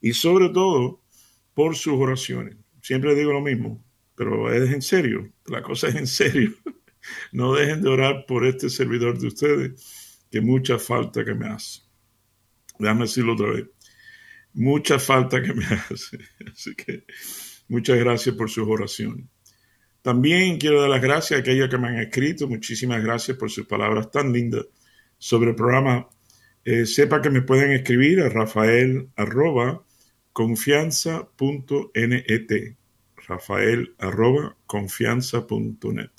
y sobre todo por sus oraciones. Siempre digo lo mismo, pero es en serio, la cosa es en serio. No dejen de orar por este servidor de ustedes, que mucha falta que me hace. Déjame decirlo otra vez. Mucha falta que me hace. Así que muchas gracias por sus oraciones. También quiero dar las gracias a aquellos que me han escrito. Muchísimas gracias por sus palabras tan lindas sobre el programa. Eh, sepa que me pueden escribir a rafael arroba confianza.net rafael arroba confianza.net.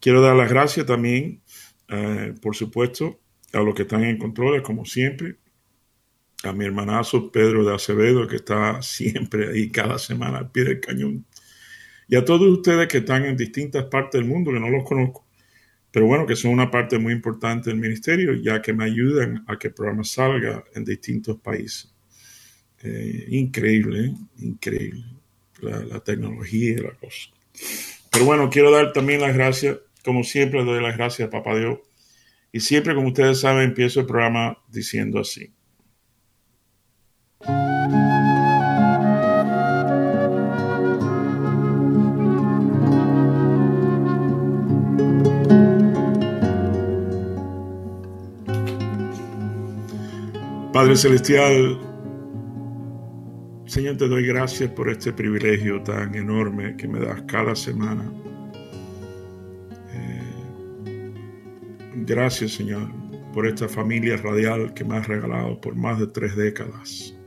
Quiero dar las gracias también, eh, por supuesto, a los que están en controles, como siempre, a mi hermanazo Pedro de Acevedo, que está siempre ahí cada semana al pie del cañón, y a todos ustedes que están en distintas partes del mundo, que no los conozco, pero bueno, que son una parte muy importante del ministerio, ya que me ayudan a que el programa salga en distintos países. Eh, increíble, increíble la, tecnología y la cosa. Pero bueno, quiero dar también las gracias, como siempre doy las gracias a Papá Dios. Y siempre, como ustedes saben, empiezo el programa diciendo así. Padre Celestial, Señor, te doy gracias por este privilegio tan enorme que me das cada semana. Eh, gracias, Señor, por esta familia radial que me has regalado por más de tres décadas.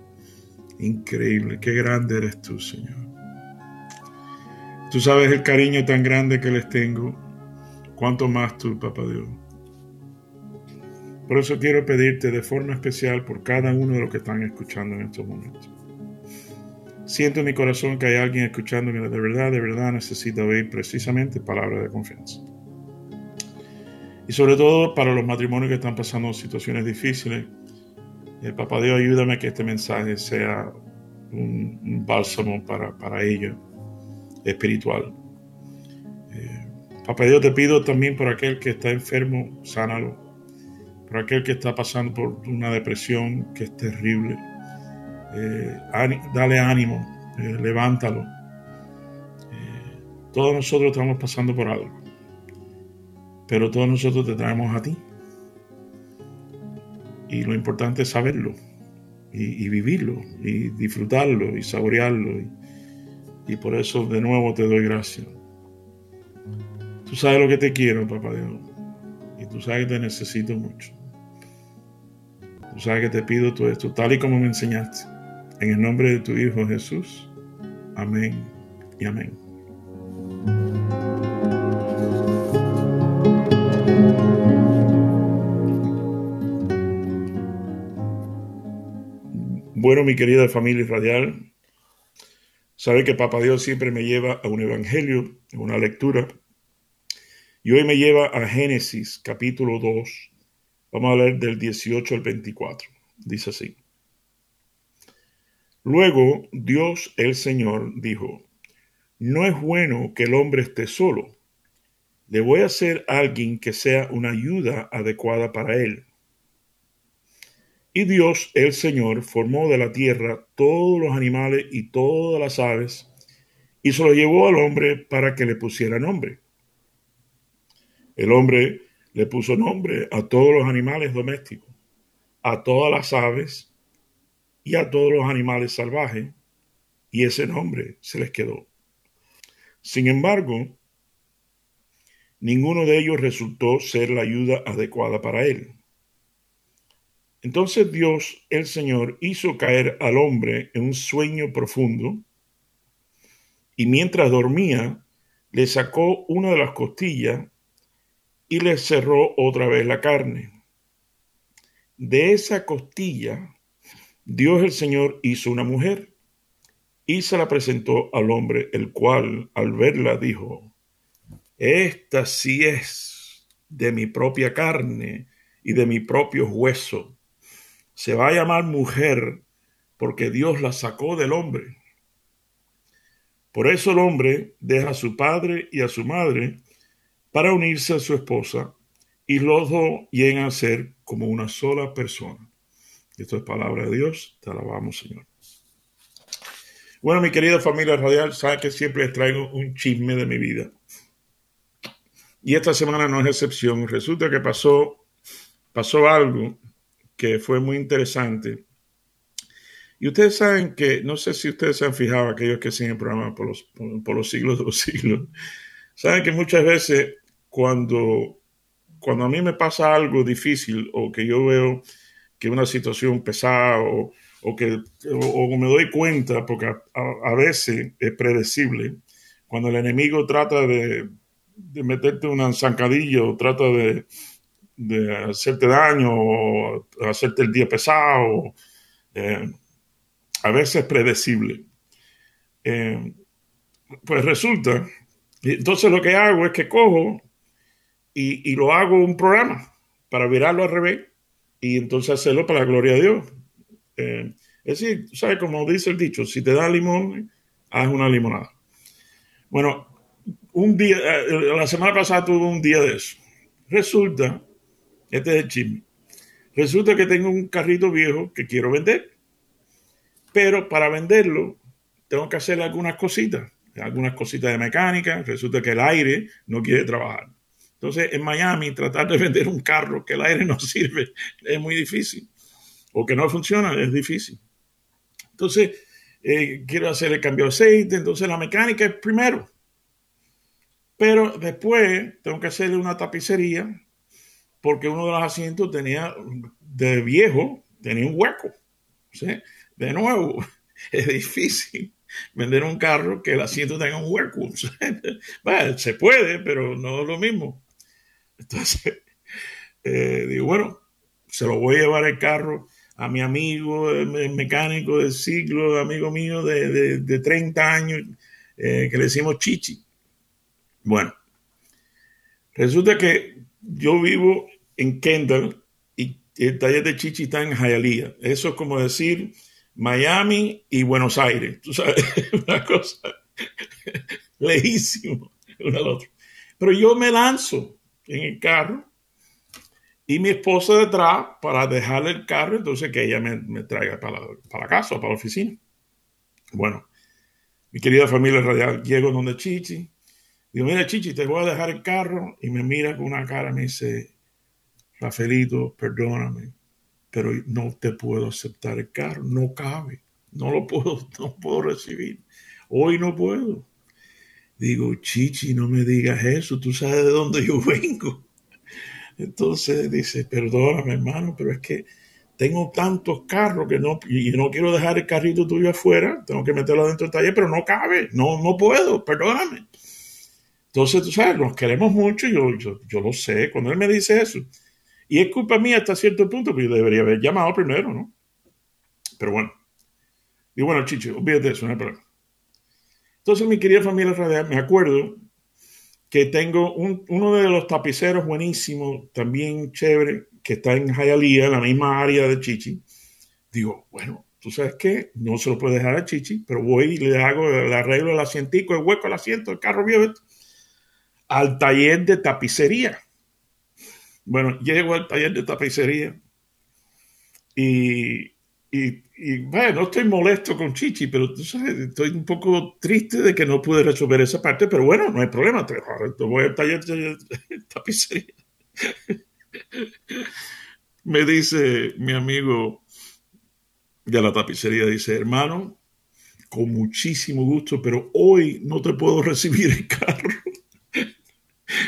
Increíble, qué grande eres tú, Señor. Tú sabes el cariño tan grande que les tengo. Cuánto más tú, Papá Dios. Por eso quiero pedirte de forma especial por cada uno de los que están escuchando en estos momentos. Siento en mi corazón que hay alguien escuchando que de verdad, de verdad necesita oír precisamente palabras de confianza. Y sobre todo para los matrimonios que están pasando situaciones difíciles, Papá Dios ayúdame a que este mensaje sea un, bálsamo para, para ellos, espiritual. Eh, Papá Dios te pido también por aquel que está enfermo, sánalo. Por aquel que está pasando por una depresión que es terrible eh, dale ánimo, eh, levántalo. Eh, todos nosotros estamos pasando por algo, pero todos nosotros te traemos a ti. Y lo importante es saberlo y, vivirlo y disfrutarlo y saborearlo. Y, por eso de nuevo te doy gracias. Tú sabes lo que te quiero, papá Dios. Y tú sabes que te necesito mucho. Tú sabes que te pido todo esto, tal y como me enseñaste. En el nombre de tu Hijo Jesús. Amén y amén. Bueno, mi querida familia radial, sabe que Papá Dios siempre me lleva a un evangelio, a una lectura, y hoy me lleva a Génesis capítulo 2. Vamos a leer del 18 al 24. Dice así. Luego Dios el Señor dijo, no es bueno que el hombre esté solo. Le voy a hacer a alguien que sea una ayuda adecuada para él. Y Dios el Señor formó de la tierra todos los animales y todas las aves y se lo llevó al hombre para que le pusiera nombre. El hombre le puso nombre a todos los animales domésticos, a todas las aves y a todos los animales salvajes, y ese nombre se les quedó. Sin embargo, ninguno de ellos resultó ser la ayuda adecuada para él. Entonces Dios, el Señor, hizo caer al hombre en un sueño profundo, y mientras dormía, le sacó una de las costillas y le cerró otra vez la carne. De esa costilla Dios el Señor hizo una mujer y se la presentó al hombre, el cual al verla dijo, esta sí es de mi propia carne y de mi propio hueso. Se va a llamar mujer porque Dios la sacó del hombre. Por eso el hombre deja a su padre y a su madre para unirse a su esposa y los dos llegan a ser como una sola persona. Esto es palabra de Dios. Te alabamos, Señor. Bueno, mi querida familia radial, sabe que siempre les traigo un chisme de mi vida. Y esta semana no es excepción. Resulta que pasó, pasó algo que fue muy interesante. Y ustedes saben que, no sé si ustedes se han fijado, aquellos que siguen el programa por los, por los siglos de los siglos, saben que muchas veces cuando, cuando a mí me pasa algo difícil o que yo veo que una situación pesada o, o que o, me doy cuenta, porque a, veces es predecible, cuando el enemigo trata de, de meterte una zancadilla o trata de, de, hacerte daño o hacerte el día pesado, eh, a veces es predecible. Eh, pues resulta, entonces lo que hago es que cojo y, y lo hago un programa para virarlo al revés y entonces hacerlo para la gloria de Dios. Eh, es decir, ¿sabes? Como dice el dicho, si te da limón, haz una limonada. Bueno, un día, eh, la semana pasada tuve un día de eso. Resulta, este es el chisme, resulta que tengo un carrito viejo que quiero vender, pero para venderlo tengo que hacer algunas cositas, algunas cositas de mecánica, resulta que el aire no quiere trabajar. Entonces, en Miami, tratar de vender un carro que el aire no sirve es muy difícil o que no funciona, es difícil. Entonces, eh, quiero hacer el cambio de aceite, entonces la mecánica es primero. Pero después tengo que hacerle una tapicería porque uno de los asientos tenía, de viejo, tenía un hueco. De nuevo, es difícil vender un carro que el asiento tenga un hueco. bueno, se puede, pero no es lo mismo. Entonces, eh, digo, bueno, se lo voy a llevar el carro a mi amigo, el mecánico del siglo, amigo mío de, de, 30 años, eh, que le decimos Chichi. Bueno, resulta que yo vivo en Kendall y el taller de Chichi está en Hialeah. Eso es como decir Miami y Buenos Aires. Tú sabes, una cosa lejísimo uno al otro. Pero yo me lanzo en el carro y mi esposa detrás para dejarle el carro, entonces que ella me, traiga para para la casa o para la oficina. Bueno, mi querida familia radial, llego donde Chichi. Digo, mira, Chichi, te voy a dejar el carro. Y me mira con una cara, me dice, Rafaelito, perdóname, pero no te puedo aceptar el carro, no cabe, no lo puedo, no puedo recibir. Hoy no puedo. Digo, Chichi, no me digas eso, tú sabes de dónde yo vengo. Entonces dice, perdóname hermano, pero es que tengo tantos carros que no, y no quiero dejar el carrito tuyo afuera, tengo que meterlo dentro del taller, pero no cabe, no, no puedo, perdóname. Entonces, tú sabes, nos queremos mucho, yo, yo, yo lo sé, cuando él me dice eso, y es culpa mía hasta cierto punto, porque yo debería haber llamado primero, ¿no? Pero bueno, y bueno, Chicho, olvídate de eso, no hay problema. Entonces, mi querida familia radial, me acuerdo que tengo uno de los tapiceros buenísimos, también chévere, que está en Hialeah, en la misma área de Chichi. Digo, bueno, tú sabes qué, no se lo puedo dejar a Chichi, pero voy y le hago el arreglo del asientico, el hueco del asiento, el carro viejo, al taller de tapicería. Bueno, llego al taller de tapicería y y, bueno, no estoy molesto con Chichi, pero tú sabes, estoy un poco triste de que no pude resolver esa parte, pero bueno, no hay problema, te, voy al taller de tapicería. Me dice mi amigo de la tapicería, dice, hermano, con muchísimo gusto, pero hoy no te puedo recibir el carro.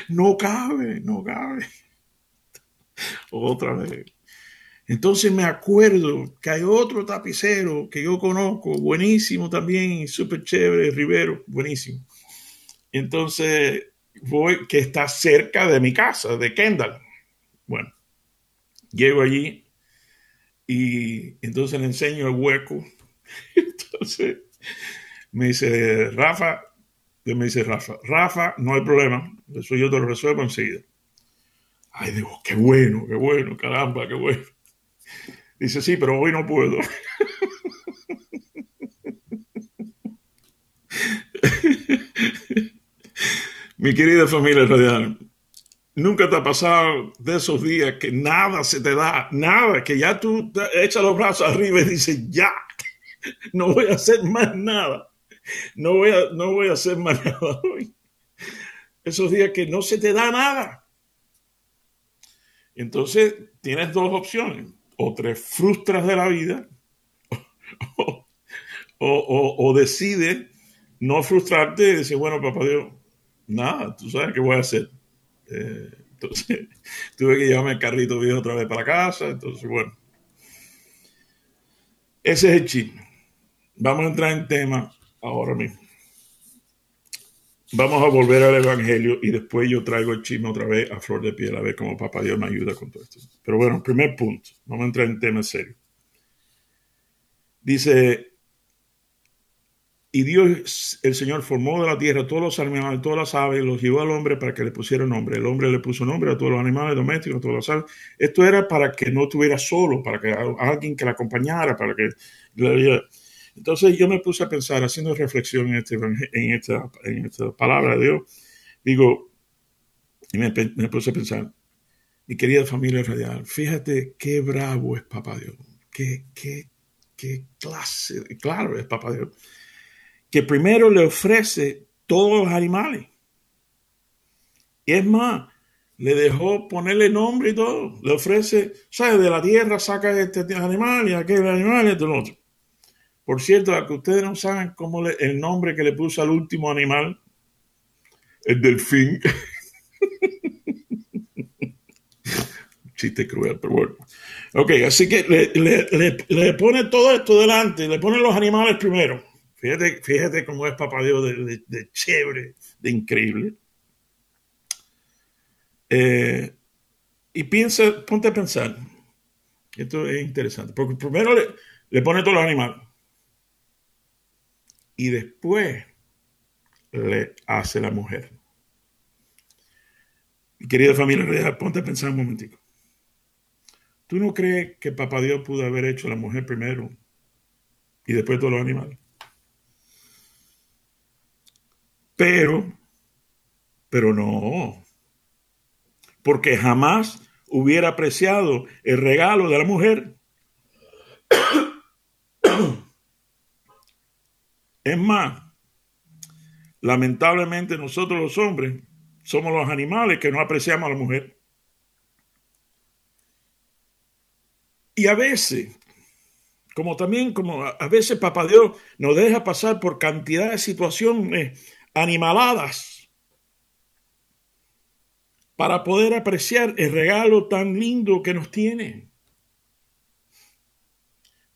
No cabe, no cabe. Otra vez. Entonces me acuerdo que hay otro tapicero que yo conozco, buenísimo también, súper chévere, Rivero, buenísimo. Entonces voy, que está cerca de mi casa, de Kendall. Bueno, llego allí Y entonces le enseño el hueco. Entonces me dice, Rafa, me dice Rafa, Rafa, no hay problema, eso yo te lo resuelvo enseguida. Ay, digo, qué bueno, qué bueno, caramba, qué bueno. Dice, sí, pero hoy no puedo. Mi querida familia radial, nunca te ha pasado de esos días que nada se te da, nada, que ya tú echas los brazos arriba y dices, ya, no voy a hacer más nada, no voy a, no voy a hacer más nada hoy. Esos días que no se te da nada. Entonces tienes dos opciones, o te frustras de la vida, o, decides no frustrarte y decir, bueno, papá Dios, nada, tú sabes qué voy a hacer. Eh, entonces, tuve que llevarme el carrito viejo otra vez para casa. Entonces, bueno, ese es el chisme. Vamos a entrar en tema ahora mismo. Vamos a volver al Evangelio y después yo traigo el chisme otra vez a flor de piel a ver cómo Papá Dios me ayuda con todo esto. Pero bueno, primer punto. Vamos a entrar en tema serio. Dice y Dios, el Señor, formó de la tierra todos los animales, todas las aves, los llevó al hombre para que le pusiera nombre. El hombre le puso nombre a todos los animales domésticos, a todas las aves. Esto era para que no estuviera solo, para que alguien que la acompañara, para que... Entonces yo me puse a pensar, haciendo reflexión en, este, en, esta, en esta palabra de Dios, digo, y me, puse a pensar, mi querida familia radial, fíjate qué bravo es Papá Dios, qué, qué, qué clase, claro es Papá Dios que primero le ofrece todos los animales. Y es más, le dejó ponerle nombre y todo. Le ofrece, ¿sabes? De la tierra saca este animal y aquel animal y este otro. Por cierto, a que ustedes no saben cómo el nombre que le puso al último animal, el delfín. Chiste cruel, pero bueno. Ok, así que le, le pone todo esto delante, le pone los animales primero. Fíjate, fíjate cómo es Papá Dios de, chévere, de increíble. Eh, y piensa, ponte a pensar. Esto es interesante. Porque primero le, pone todos los animales. Y después le hace la mujer. Mi querida familia ponte a pensar un momentico. ¿Tú no crees que Papá Dios pudo haber hecho la mujer primero y después todos los animales? Pero, pero no, porque jamás hubiera apreciado el regalo de la mujer. Es más, lamentablemente nosotros los hombres somos los animales que no apreciamos a la mujer. Y a veces, como también, como a veces Papá Dios nos deja pasar por cantidad de situaciones animaladas para poder apreciar el regalo tan lindo que nos tiene.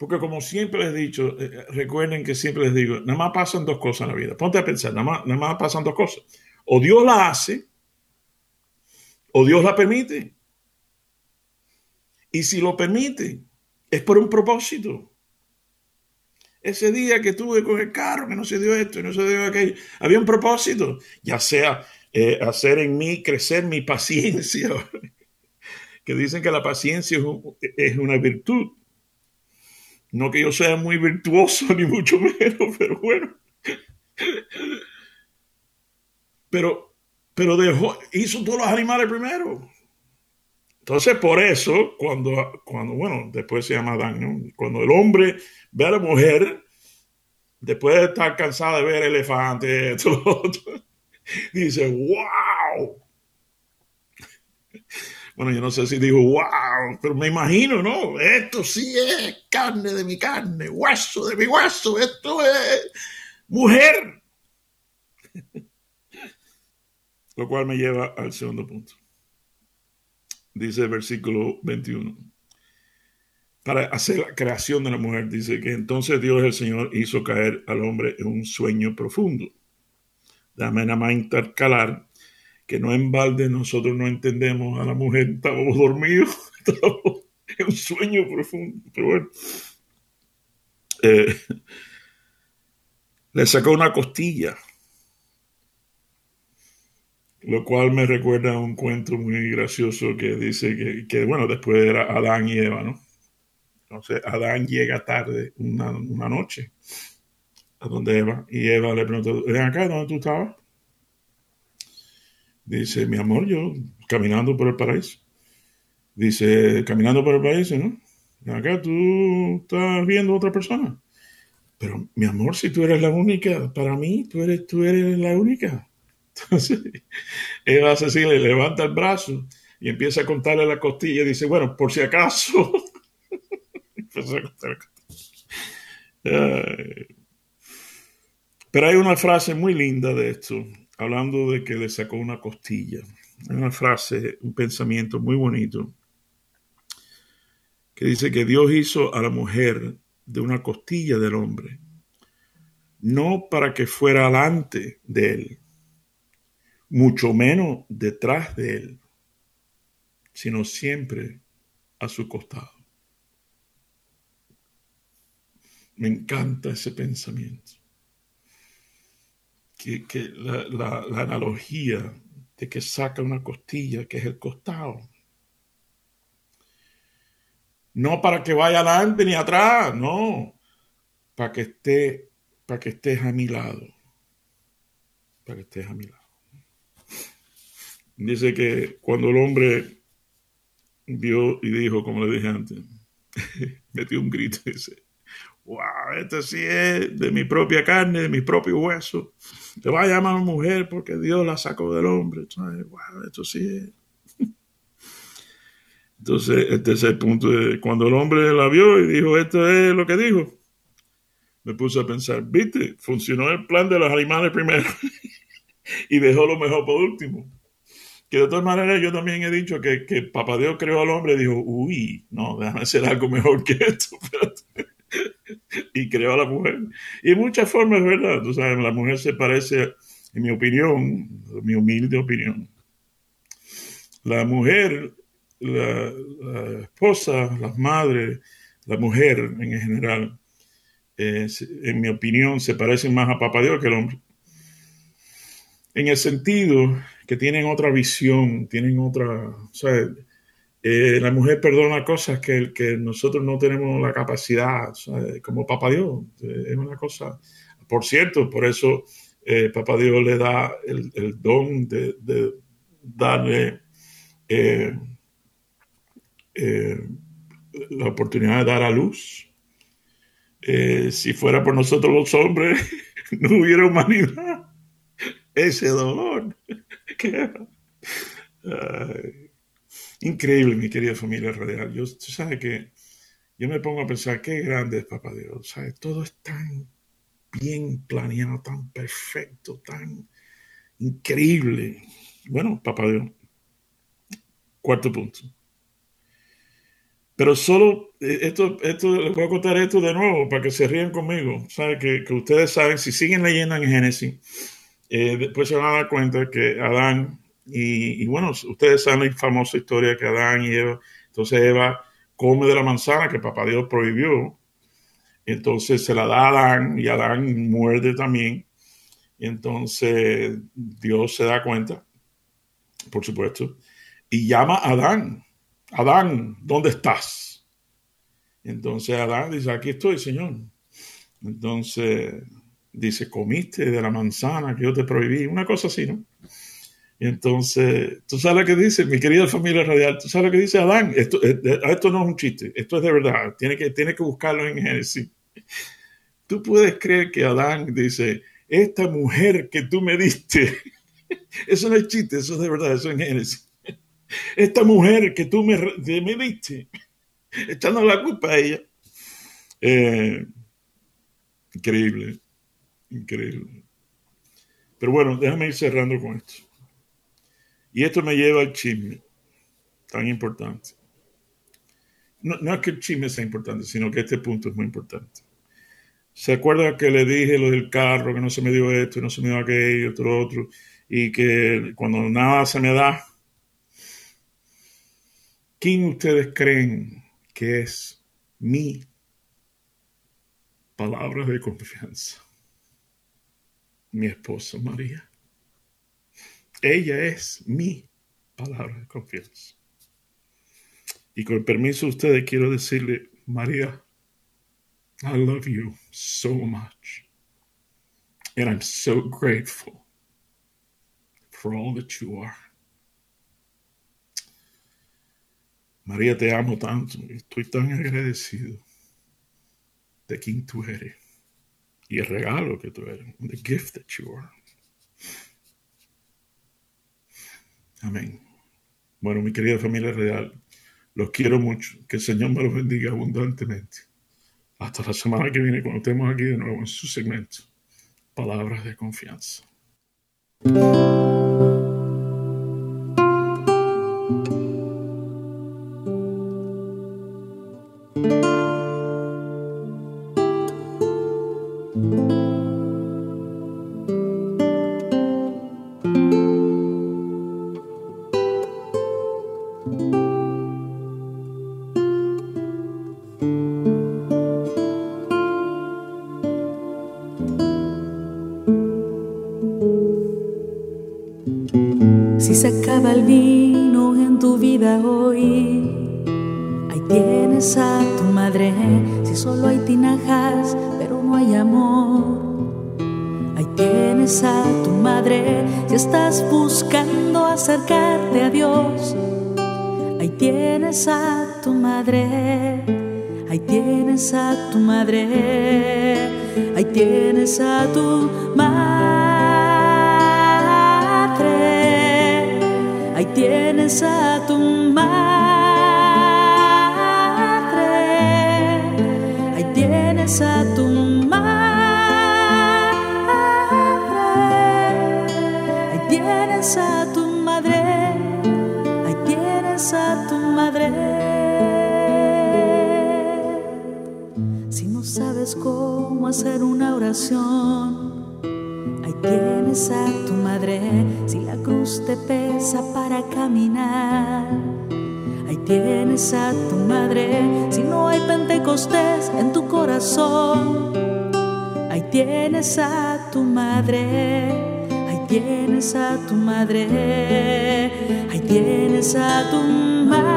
Porque como siempre les he dicho, eh, recuerden que siempre les digo, nada más pasan dos cosas en la vida. Ponte a pensar, nada más, nada más pasan dos cosas. O Dios la hace, o Dios la permite. Y si lo permite, es por un propósito ese día que tuve con el carro, que no se dio esto y no se dio aquello, había un propósito, ya sea eh, hacer en mí crecer mi paciencia, que dicen que la paciencia es, una virtud. No que yo sea muy virtuoso, ni mucho menos, pero bueno. Pero, pero dejó, hizo todos los animales primero. Entonces, por eso, cuando, cuando bueno, después se llama Adán, cuando el hombre ve a la mujer, después de estar cansado de ver elefantes, dice, wow. Bueno, yo no sé si dijo wow, pero me imagino, ¿no? Esto sí es carne de mi carne, hueso de mi hueso, esto es mujer. Lo cual me lleva al segundo punto dice el versículo 21. Para hacer la creación de la mujer, dice que entonces Dios el Señor hizo caer al hombre en un sueño profundo. Dame nada más intercalar que no en balde nosotros no entendemos a la mujer, estábamos dormidos, es un sueño profundo, pero bueno. Eh, le sacó una costilla, lo cual me recuerda a un cuento muy gracioso que dice que, que, bueno, después era Adán y Eva, ¿no? Entonces Adán llega tarde una, una noche a donde Eva, y Eva le preguntó, ¿ven acá dónde tú estabas? Dice, mi amor, yo caminando por el paraíso. Dice, caminando por el paraíso, ¿no? Acá tú estás viendo a otra persona. Pero, mi amor, si tú eres la única, para mí, tú eres, tú eres la única. Entonces, Eva así, le levanta el brazo y empieza a contarle la costilla y dice, bueno, por si acaso. Pero hay una frase muy linda de esto, hablando de que le sacó una costilla. Hay una frase, un pensamiento muy bonito, que dice que Dios hizo a la mujer de una costilla del hombre, no para que fuera alante de él, mucho menos detrás de él, sino siempre a su costado. Me encanta ese pensamiento. Que, la, analogía de que saca una costilla, que es el costado. No para que vaya adelante ni atrás, no. Para que esté, para que estés a mi lado. Para que estés a mi lado. Dice que cuando el hombre vio y dijo, como le dije antes, metió un grito y dice, wow, esto sí es de mi propia carne, de mi propio hueso. Te va a llamar mujer porque Dios la sacó del hombre. Wow, esto sí es. Entonces, este es el punto de cuando el hombre la vio y dijo, esto es lo que dijo. Me puse a pensar, viste, funcionó el plan de los animales primero y dejó lo mejor por último. Que de todas maneras yo también he dicho que, que Papá Dios creó al hombre y dijo, uy, no, déjame hacer algo mejor que esto. y creó a la mujer. Y en muchas formas, ¿verdad? Tú sabes, la mujer se parece, en mi opinión, mi humilde opinión, la mujer, la, esposa, las madres, la mujer en general, en mi opinión, se parecen más a Papá Dios que el hombre. En el sentido que tienen otra visión, tienen otra, eh, la mujer perdona cosas que, que, nosotros no tenemos la capacidad, como Papá Dios. Eh, es una cosa. Por cierto, por eso eh, Papá Dios le da el, don de, darle la oportunidad de dar a luz. si fuera por nosotros los hombres, no hubiera humanidad. Ese dolor. Increíble, mi querida familia radial. Yo, sabes que yo me pongo a pensar qué grande es Papá Dios. ¿sabes? Todo es tan bien planeado, tan perfecto, tan increíble. Bueno, Papá Dios. Cuarto punto. Pero solo, eh, esto, esto, les voy a contar esto de nuevo para que se rían conmigo. ¿Sabe? Que, que ustedes saben, si siguen leyendo en Génesis, eh, después se van a dar cuenta que Adán y, bueno, ustedes saben la famosa historia que Adán y Eva, entonces Eva come de la manzana que papá Dios prohibió, entonces se la da a Adán y Adán muerde también, y entonces Dios se da cuenta, por supuesto, y llama a Adán, Adán, ¿dónde estás? Entonces Adán dice, aquí estoy, Señor. Entonces dice, comiste de la manzana que yo te prohibí, una cosa así, ¿no? Entonces, tú sabes lo que dice, mi querida familia radial, tú sabes lo que dice Adán. Esto, eh, esto no es un chiste, esto es de verdad. Tiene que, tiene que buscarlo en Génesis. Tú puedes creer que Adán dice, esta mujer que tú me diste, eso no es chiste, eso es de verdad, eso es en Génesis. Esta mujer que tú me, me diste, echando la culpa a ella. Eh, increíble, increíble. Pero bueno, déjame ir cerrando con esto. Y esto me lleva al chisme, tan importante. No, es que el chisme sea importante, sino que este punto es muy importante. ¿Se acuerda que le dije lo del carro, que no se me dio esto, no se me dio aquello, otro, otro, y que cuando nada se me da, ¿quién ustedes creen que es mi palabra de confianza. Mi esposa María. Ella es mi palabra de confianza. Y con el permiso de ustedes quiero decirle, María, I love you so much. And I'm so grateful for all that you are. María, te amo tanto. Estoy tan agradecido de quien tú eres y el regalo que tú eres. The gift that you are. Amén. Bueno, mi querida familia real, los quiero mucho. Que el Señor me los bendiga abundantemente. Hasta la semana que viene, cuando estemos aquí de nuevo en su segmento. Palabras de confianza. Si se acaba el vino en tu vida hoy, ahí tienes a tu madre. Si solo hay tinajas, pero no hay amor, ahí tienes a tu madre. Si estás buscando acercarte a Dios, ahí tienes a tu madre. Ahí tienes a tu madre, ahí tienes a tu madre, tienes a tu madre, ahí tienes a tu madre, ahí tienes a tu madre, ahí tienes a tu madre. Si no sabes cómo hacer una oración, tienes a tu madre. Si la cruz te pesa para caminar, ahí tienes a tu madre. Si no hay pentecostés en tu corazón, ahí tienes a tu madre. Ahí tienes a tu madre. Ahí tienes a tu madre.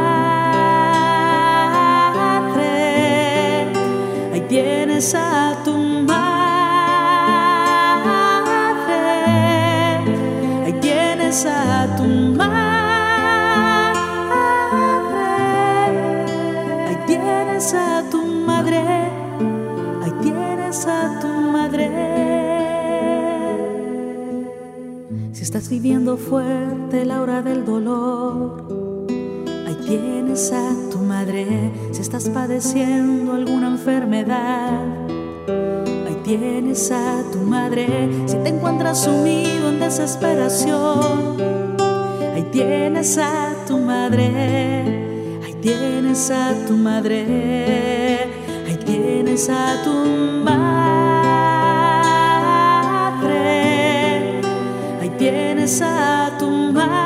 Ahí tienes a a tu madre. Ahí tienes a tu madre. Ahí tienes a tu madre. Si estás viviendo fuerte la hora del dolor, ahí tienes a tu madre. Si estás padeciendo alguna enfermedad, tienes a tu madre. Si te encuentras sumido en desesperación, ahí tienes a tu madre. Ahí tienes a tu madre. Ahí tienes a tu madre. Ahí tienes a tu madre.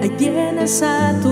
Ahí tienes a tu